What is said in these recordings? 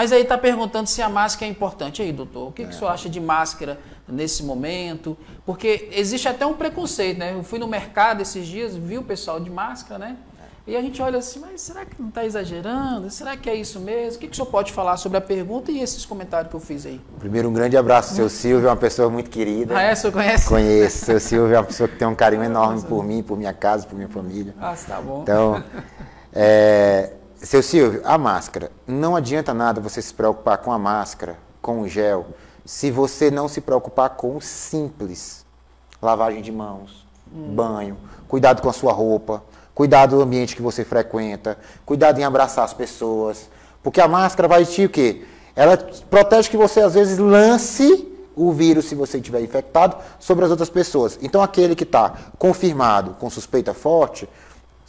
Mas aí está perguntando se a máscara é importante. E aí, doutor, o que, é. que o senhor acha de máscara nesse momento? Porque existe até um preconceito, né? Eu fui no mercado esses dias, vi o pessoal de máscara, né? E a gente olha assim, mas será que não está exagerando? Será que é isso mesmo? O que, que o senhor pode falar sobre a pergunta e esses comentários que eu fiz aí? Primeiro, um grande abraço, seu Silvio, é uma pessoa muito querida. Ah, é? O senhor conhece? Conheço. Seu Silvio é uma pessoa que tem um carinho enorme por mim, por minha casa, por minha família. Ah, tá bom. Então, é, seu Silvio, a máscara. Não adianta nada você se preocupar com a máscara, com o gel, se você não se preocupar com o simples. Lavagem de mãos, hum. banho, cuidado com a sua roupa cuidado do ambiente que você frequenta, cuidado em abraçar as pessoas, porque a máscara vai te o quê? Ela protege que você às vezes lance o vírus, se você estiver infectado, sobre as outras pessoas. Então aquele que está confirmado com suspeita forte,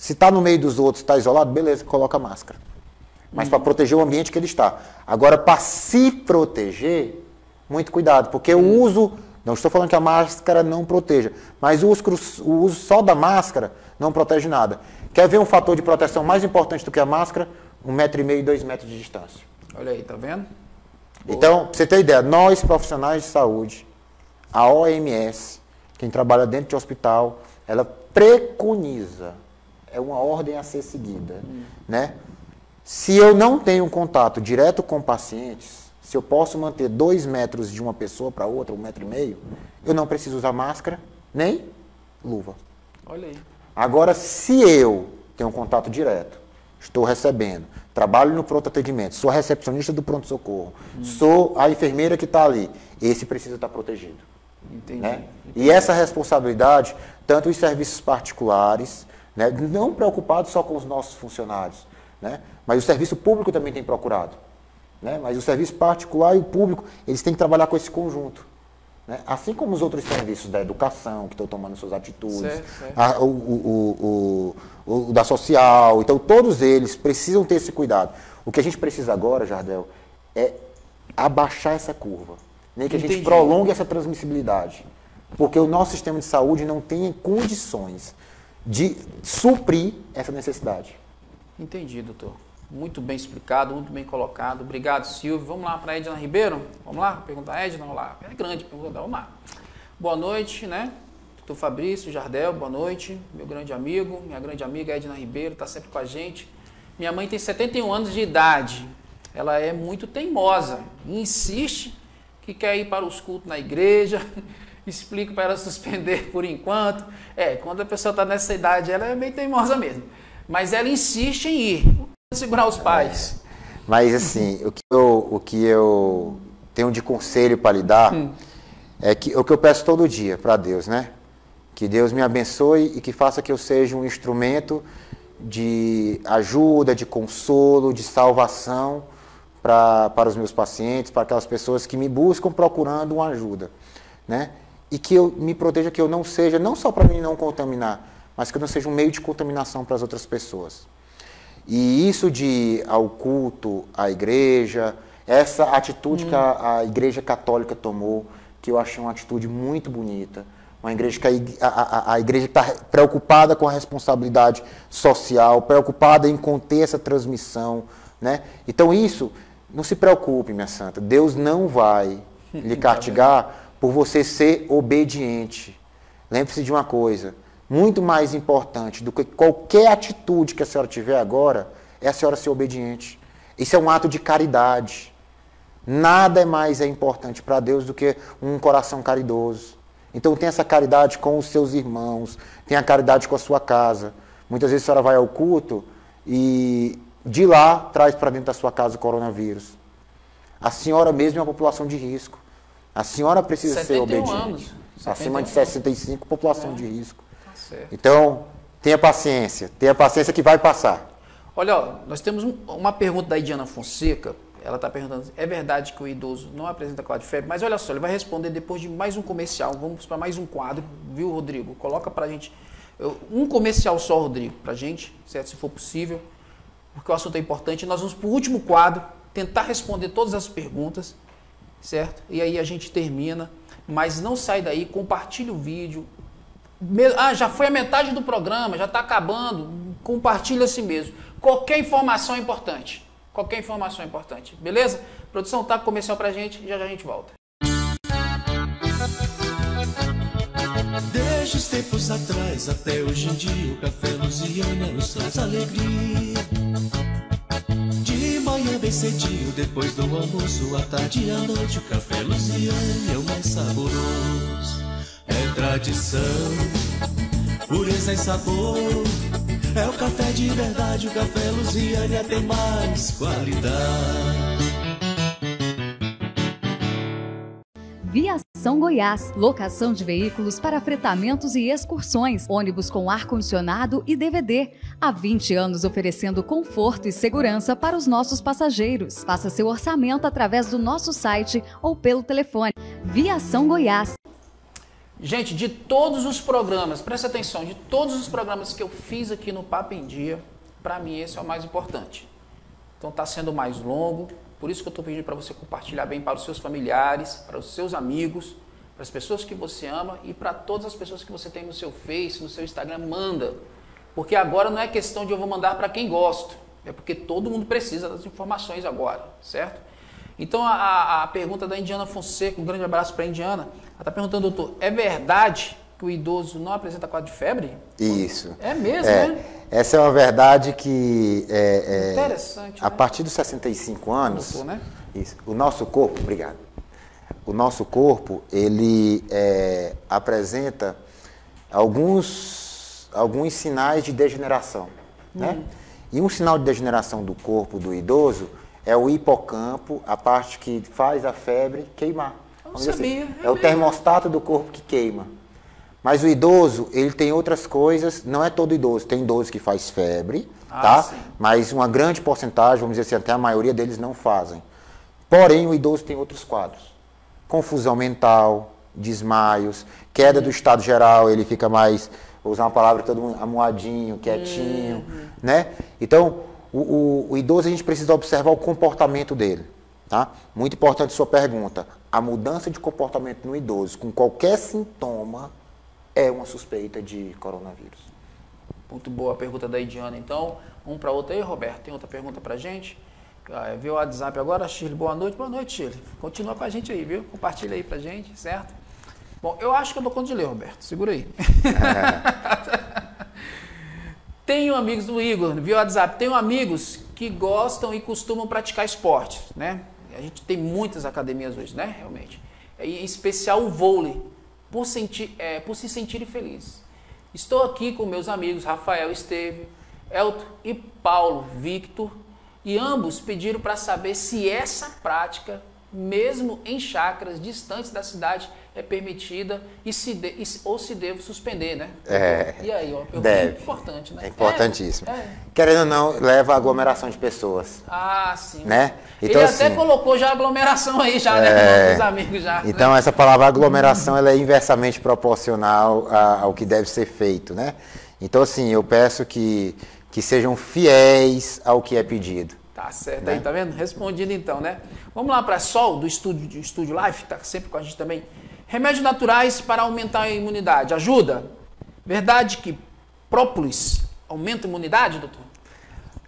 se está no meio dos outros, está isolado, beleza, coloca a máscara. Mas uhum. para proteger o ambiente que ele está. Agora, para se proteger, muito cuidado, porque o uso não estou falando que a máscara não proteja, mas o uso, o uso só da máscara não protege nada. Quer ver um fator de proteção mais importante do que a máscara? Um metro e meio, dois metros de distância. Olha aí, tá vendo? Boa. Então, pra você ter ideia, nós profissionais de saúde, a OMS, quem trabalha dentro de hospital, ela preconiza, é uma ordem a ser seguida, hum. né? Se eu não tenho contato direto com pacientes, se eu posso manter dois metros de uma pessoa para outra, um metro e meio, eu não preciso usar máscara nem luva. Olha aí. Agora, se eu tenho um contato direto, estou recebendo, trabalho no pronto atendimento, sou a recepcionista do pronto-socorro, hum. sou a enfermeira que está ali, esse precisa estar tá protegido. Entendi. Né? Entendi. E essa responsabilidade, tanto os serviços particulares, né, não preocupados só com os nossos funcionários, né, mas o serviço público também tem procurado. Né? Mas o serviço particular e o público, eles têm que trabalhar com esse conjunto. Né? Assim como os outros serviços da educação, que estão tomando suas atitudes, certo, certo. A, o, o, o, o, da social, então todos eles precisam ter esse cuidado. O que a gente precisa agora, Jardel, é abaixar essa curva. Nem que Entendi. a gente prolongue essa transmissibilidade. Porque o nosso sistema de saúde não tem condições de suprir essa necessidade. Entendi, doutor. Muito bem explicado, muito bem colocado. Obrigado, Silvio. Vamos lá para a Edna Ribeiro? Vamos lá? Pergunta a Edna, vamos lá. É grande pergunta, vamos lá. Boa noite, né? Doutor Fabrício Jardel, boa noite. Meu grande amigo, minha grande amiga Edna Ribeiro, está sempre com a gente. Minha mãe tem 71 anos de idade. Ela é muito teimosa insiste que quer ir para os cultos na igreja. Explico para ela suspender por enquanto. É, quando a pessoa está nessa idade, ela é bem teimosa mesmo. Mas ela insiste em ir segurar os pais. Mas assim, o que eu, o que eu tenho de conselho para lhe dar hum. é que o que eu peço todo dia para Deus, né? Que Deus me abençoe e que faça que eu seja um instrumento de ajuda, de consolo, de salvação pra, para os meus pacientes, para aquelas pessoas que me buscam procurando uma ajuda, né? E que eu me proteja, que eu não seja, não só para mim não contaminar, mas que eu não seja um meio de contaminação para as outras pessoas. E isso de ao culto à igreja, essa atitude hum. que a, a, igreja católica tomou, que eu achei uma atitude muito bonita. Uma igreja que a, a, a igreja está preocupada com a responsabilidade social, preocupada em conter essa transmissão. Né? Então isso, não se preocupe, minha santa. Deus não vai lhe castigar por você ser obediente. Lembre-se de uma coisa: muito mais importante do que qualquer atitude que a senhora tiver agora é a senhora ser obediente. Isso é um ato de caridade. Nada é mais é importante para Deus do que um coração caridoso. Então tenha essa caridade com os seus irmãos, tenha caridade com a sua casa. Muitas vezes a senhora vai ao culto e de lá traz para dentro da sua casa o coronavírus. A senhora mesmo é uma população de risco. A senhora precisa ser obediente. Anos. Acima de 65, população é. de risco. Certo. Então, tenha paciência, tenha paciência que vai passar. Olha, nós temos uma pergunta da Diana Fonseca. Ela está perguntando: é verdade que o idoso não apresenta quadro de febre? Mas olha só, ele vai responder depois de mais um comercial. Vamos para mais um quadro, viu, Rodrigo? Coloca para a gente um comercial só, Rodrigo, para a gente, certo? Se for possível, porque o assunto é importante. Nós vamos para o último quadro, tentar responder todas as perguntas, certo? E aí a gente termina. Mas não sai daí, compartilhe o vídeo, ah, já foi a metade do programa, já está acabando. Compartilha assim mesmo. Qualquer informação é importante. Qualquer informação é importante, beleza? Produção, tá comercial pra gente, já já a gente volta. Desde os tempos atrás até hoje em dia, o café nos traz alegria. Bem cedinho, depois do almoço, à tarde e à noite, o café Luziana é o mais saboroso. É tradição, pureza e sabor. É o café de verdade, o café Luziana tem mais qualidade. Viação Goiás, locação de veículos para fretamentos e excursões, ônibus com ar-condicionado e DVD. Há 20 anos oferecendo conforto e segurança para os nossos passageiros. Faça seu orçamento através do nosso site ou pelo telefone. Viação Goiás. Gente, de todos os programas, presta atenção, de todos os programas que eu fiz aqui no Papo em Dia, para mim esse é o mais importante. Então está sendo mais longo, por isso que eu estou pedindo para você compartilhar bem para os seus familiares, para os seus amigos, para as pessoas que você ama e para todas as pessoas que você tem no seu Face, no seu Instagram, manda. Porque agora não é questão de eu vou mandar para quem gosto, é porque todo mundo precisa das informações agora, certo? Então a, a pergunta da Indiana Fonseca, um grande abraço para a Indiana, ela está perguntando, doutor, é verdade que o idoso não apresenta quadro de febre? Isso. É mesmo, É, né? essa é uma verdade que é, é, Interessante, a né? partir dos 65 anos, Doutor, né? isso, o nosso corpo, obrigado. O nosso corpo ele é, apresenta alguns alguns sinais de degeneração, né? Uhum. E um sinal de degeneração do corpo do idoso é o hipocampo, a parte que faz a febre queimar. Vamos dizer sabia, assim, é é o termostato do corpo que queima. Mas o idoso, ele tem outras coisas, não é todo idoso, tem idoso que faz febre, Ah, tá? sim. Mas uma grande porcentagem, vamos dizer assim, até a maioria deles não fazem. Porém, o idoso tem outros quadros. Confusão mental, desmaios, queda do estado geral, ele fica mais, vou usar uma palavra todo mundo, amuadinho, quietinho, né? Então, o, o- o idoso a gente precisa observar o comportamento dele, tá? Muito importante sua pergunta. A mudança de comportamento no idoso com qualquer sintoma é uma suspeita de coronavírus. Muito boa a pergunta da Idiana. Então, um para outra aí, Roberto. Tem outra pergunta para gente? Ah, viu o WhatsApp agora, Shirley? Boa noite. Boa noite, Shirley. Continua com a gente aí, viu? Compartilha aí pra gente, certo? Bom, eu acho que eu dou conta de ler, Roberto. Segura aí. Tenho amigos do Igor, viu o WhatsApp? Tenho amigos que gostam e costumam praticar esportes, né? A gente tem muitas academias hoje, né? Realmente. Em especial o vôlei, por, sentir, é, por se sentirem felizes. Estou aqui com meus amigos Rafael Esteve, Elton e Paulo Victor, e ambos pediram para saber se essa prática, mesmo em chácaras distantes da cidade, é permitida e se de- e ou se devo suspender, né? É, E aí, ó, deve. importante, né? É importantíssimo. É, é. Querendo ou não, leva a aglomeração de pessoas. Ah, sim. Né? Ele Então, até assim- colocou já aglomeração aí, já, né? É. Dos amigos já. né? Então, essa palavra aglomeração ela é inversamente proporcional a- ao que deve ser feito, né? Então, assim, eu peço que, que sejam fiéis ao que é pedido. Tá certo Né? aí, tá vendo? Respondido então, né? Vamos lá para Sol, do estúdio, do estúdio Life, tá sempre com a gente também. Remédios naturais para aumentar a imunidade. Ajuda? Verdade que própolis aumenta a imunidade, doutor?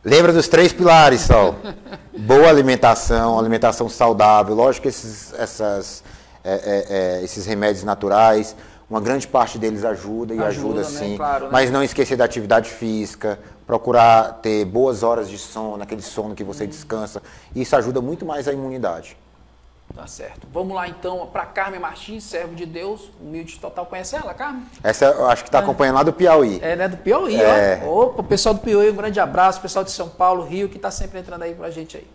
Lembra dos três pilares, Sol? Boa alimentação, alimentação saudável. Lógico que esses, essas, é, é, é, esses remédios naturais, uma grande parte deles ajuda e Ajuda, ajuda, né? sim. Claro, né? Mas não esquecer da atividade física, procurar ter boas horas de sono, aquele sono que Hum. você descansa. Isso ajuda muito mais a imunidade. Tá certo. Vamos lá então para Carmen Martins, servo de Deus, humilde total. Conhece ela, Carmen? Essa eu acho que está acompanhando lá do Piauí. É, né? Do Piauí, É. ó. Opa, o pessoal do Piauí, um grande abraço. Pessoal de São Paulo, Rio, que está sempre entrando aí pra gente aí.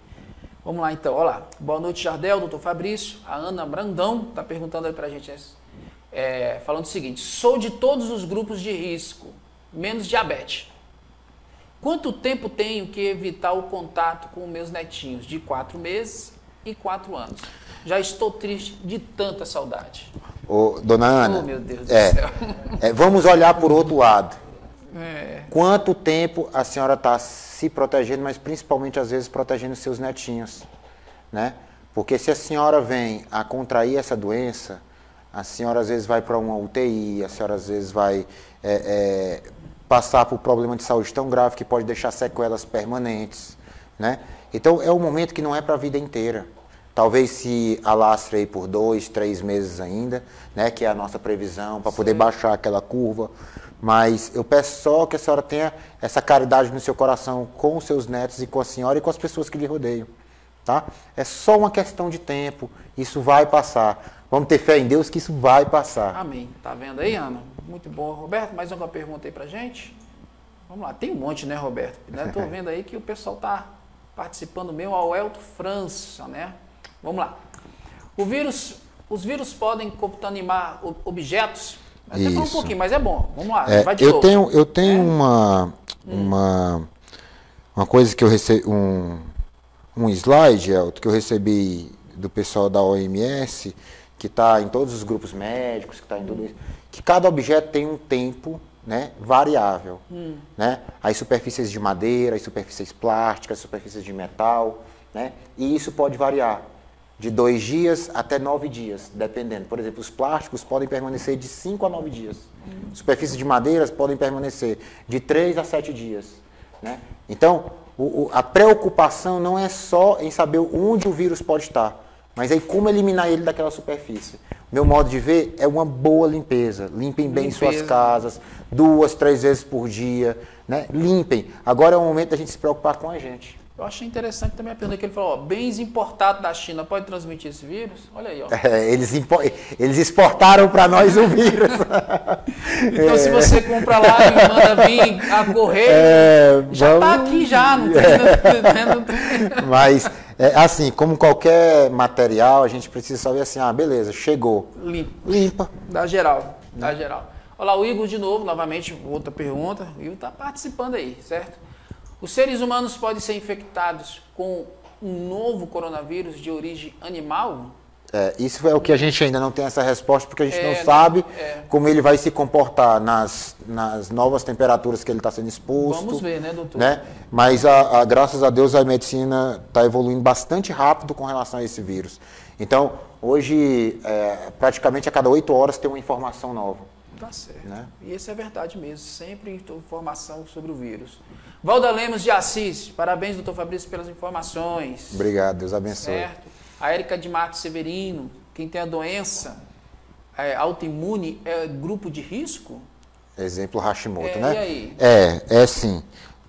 Vamos lá então, olha lá. Boa noite, Jardel, doutor Fabrício. A Ana Brandão está perguntando aí pra gente, é, falando o seguinte: sou de todos os grupos de risco, menos diabetes. Quanto tempo tenho que evitar o contato com meus netinhos? De quatro meses e quatro anos. Já estou triste de tanta saudade. Ô, dona Ana, Oh, meu Deus do é, céu. é, vamos olhar por outro lado. É. Quanto tempo a senhora está se protegendo, mas principalmente às vezes protegendo seus netinhos, né? Porque se a senhora vem a contrair essa doença, a senhora às vezes vai para uma UTI, a senhora às vezes vai é, é, passar por problema de saúde tão grave que pode deixar sequelas permanentes, né? Então é um momento que não é para a vida inteira. Talvez se alastre aí por dois, três meses ainda, né, que é a nossa previsão, para poder baixar aquela curva. Mas eu peço só que a senhora tenha essa caridade no seu coração com os seus netos e com a senhora e com as pessoas que lhe rodeiam. Tá? É só uma questão de tempo, isso vai passar. Vamos ter fé em Deus que isso vai passar. Amém. Tá vendo aí, Ana? Muito bom. Roberto, mais uma pergunta aí pra gente? Vamos lá, tem um monte, né, Roberto? Né? Tô vendo aí que o pessoal tá participando meu, ao Elto França, né? Vamos lá. O vírus, os vírus podem contaminar objetos? Até falar um Isso. pouquinho, mas é bom. Vamos lá, É, vai de eu novo. tenho, eu tenho É. uma, uma, uma coisa que eu recebi, um, um slide, Elton, que eu recebi do pessoal da OMS, que está em todos os grupos médicos, que está em tudo isso, que cada objeto tem um tempo né, variável. Né? As superfícies de madeira, as superfícies plásticas, as superfícies de metal, né? e isso pode variar de dois dias até nove dias, dependendo. Por exemplo, os plásticos podem permanecer de cinco a nove dias. Superfícies de madeiras podem permanecer de três a sete dias. Né? Então, o- o- a preocupação não é só em saber onde o vírus pode estar, mas aí como eliminar ele daquela superfície. Meu modo de ver é uma boa limpeza. Limpem bem suas Limpeza. casas, duas, três vezes por dia. Né? Limpem. Agora é o momento da gente se preocupar com a gente. Eu achei interessante também a pergunta que ele falou, ó, bens importados da China pode transmitir esse vírus? Olha aí, ó. É, eles, eles exportaram para nós o vírus. Então se você compra lá e manda vir a correio, É, já tá vamos- aqui já, não tem, né, não tem- Mas, é, assim, como qualquer material, a gente precisa saber assim, ah, beleza, chegou. Limpa. Dá geral, dá geral. Olha lá, o Igor de novo, novamente, outra pergunta. O Igor está participando aí, certo? Os seres humanos podem ser infectados com um novo coronavírus de origem animal? É, isso é o que a gente ainda não tem essa resposta, porque a gente É, não sabe é. como ele vai se comportar nas, nas novas temperaturas que ele está sendo exposto. Vamos ver, né, doutor? né? Mas, a, a- graças a Deus, a medicina está evoluindo bastante rápido com relação a esse vírus. Então, hoje, é, praticamente a cada oito horas tem uma informação nova. Tá certo. Né? E isso é verdade mesmo, sempre informação sobre o vírus. Valda Lemos de Assis, parabéns, doutor Fabrício, pelas informações. Obrigado, Deus abençoe. Certo. A Érica de Matos Severino, quem tem a doença é, autoimune é grupo de risco? Exemplo Hashimoto, É, né? e aí? É, é sim.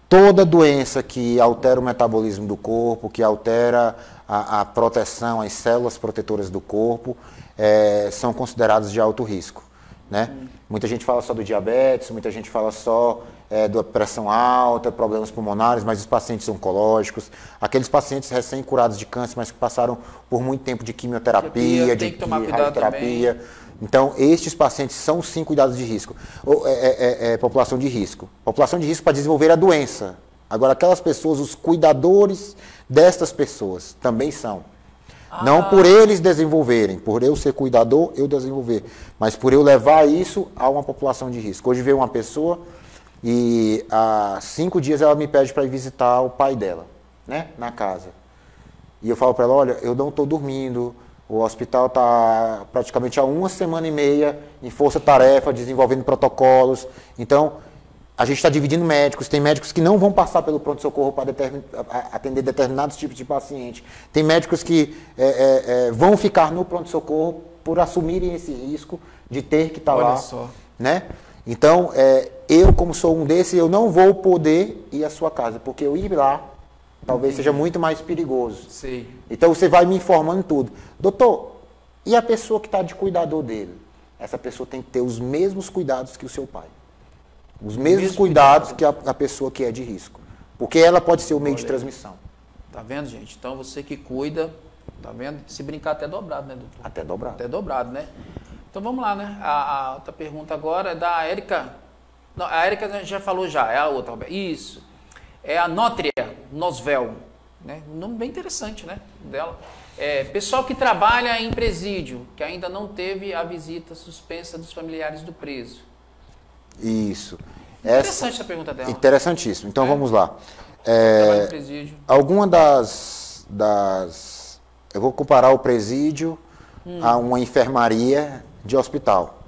Toda doença que altera o metabolismo do corpo, que altera a, a proteção, as células protetoras do corpo, é, são consideradas de alto risco. Né? Muita gente fala só do diabetes, muita gente fala só é, da pressão alta, problemas pulmonares, mas os pacientes oncológicos, aqueles pacientes recém-curados de câncer, mas que passaram por muito tempo de quimioterapia, Terapia, de radioterapia. Então, estes pacientes são sim cuidados de risco. Ou, é, é, é, é, população de risco. População de risco para desenvolver a doença. Agora, aquelas pessoas, os cuidadores destas pessoas também são. Não por eles desenvolverem, por eu ser cuidador, eu desenvolver. Mas por eu levar isso a uma população de risco. Hoje veio uma pessoa e há cinco dias ela me pede para ir visitar o pai dela, né? Na casa. E eu falo para ela, olha, eu não estou dormindo, o hospital está praticamente há uma semana e meia em força-tarefa, desenvolvendo protocolos. Então, a gente está dividindo médicos. Tem médicos que não vão passar pelo pronto-socorro para determin- atender determinados tipos de paciente. Tem médicos que é, é, é, vão ficar no pronto-socorro por assumirem esse risco de ter que estar Olha lá. só. Né? Então, é, eu, como sou um desses, eu não vou poder ir à sua casa, porque eu ir lá talvez seja muito mais perigoso. Sei. Então você vai me informando tudo. Doutor, e a pessoa que está de cuidador dele? Essa pessoa tem que ter os mesmos cuidados que o seu pai. Os mesmos mesmo cuidados que a, a pessoa que é de risco. Porque ela pode ser o meio de transmissão. Tá vendo, gente? Então você que cuida, tá vendo? Se brincar até dobrado, né, doutor? Até dobrado. Até dobrado, né? Então vamos lá, né? A, a outra pergunta agora é da Érica. Não, a Érica a gente já falou já, é a outra, Roberto. Isso. É a Nótria Nosvel. Né? Um nome bem interessante, né? Dela. É, pessoal que trabalha em presídio, que ainda não teve a visita suspensa dos familiares do preso. Isso. Interessante essa pergunta dela. Interessantíssimo. Então É. vamos lá. É, presídio. alguma das, das. Eu vou comparar o presídio Hum. a uma enfermaria de hospital.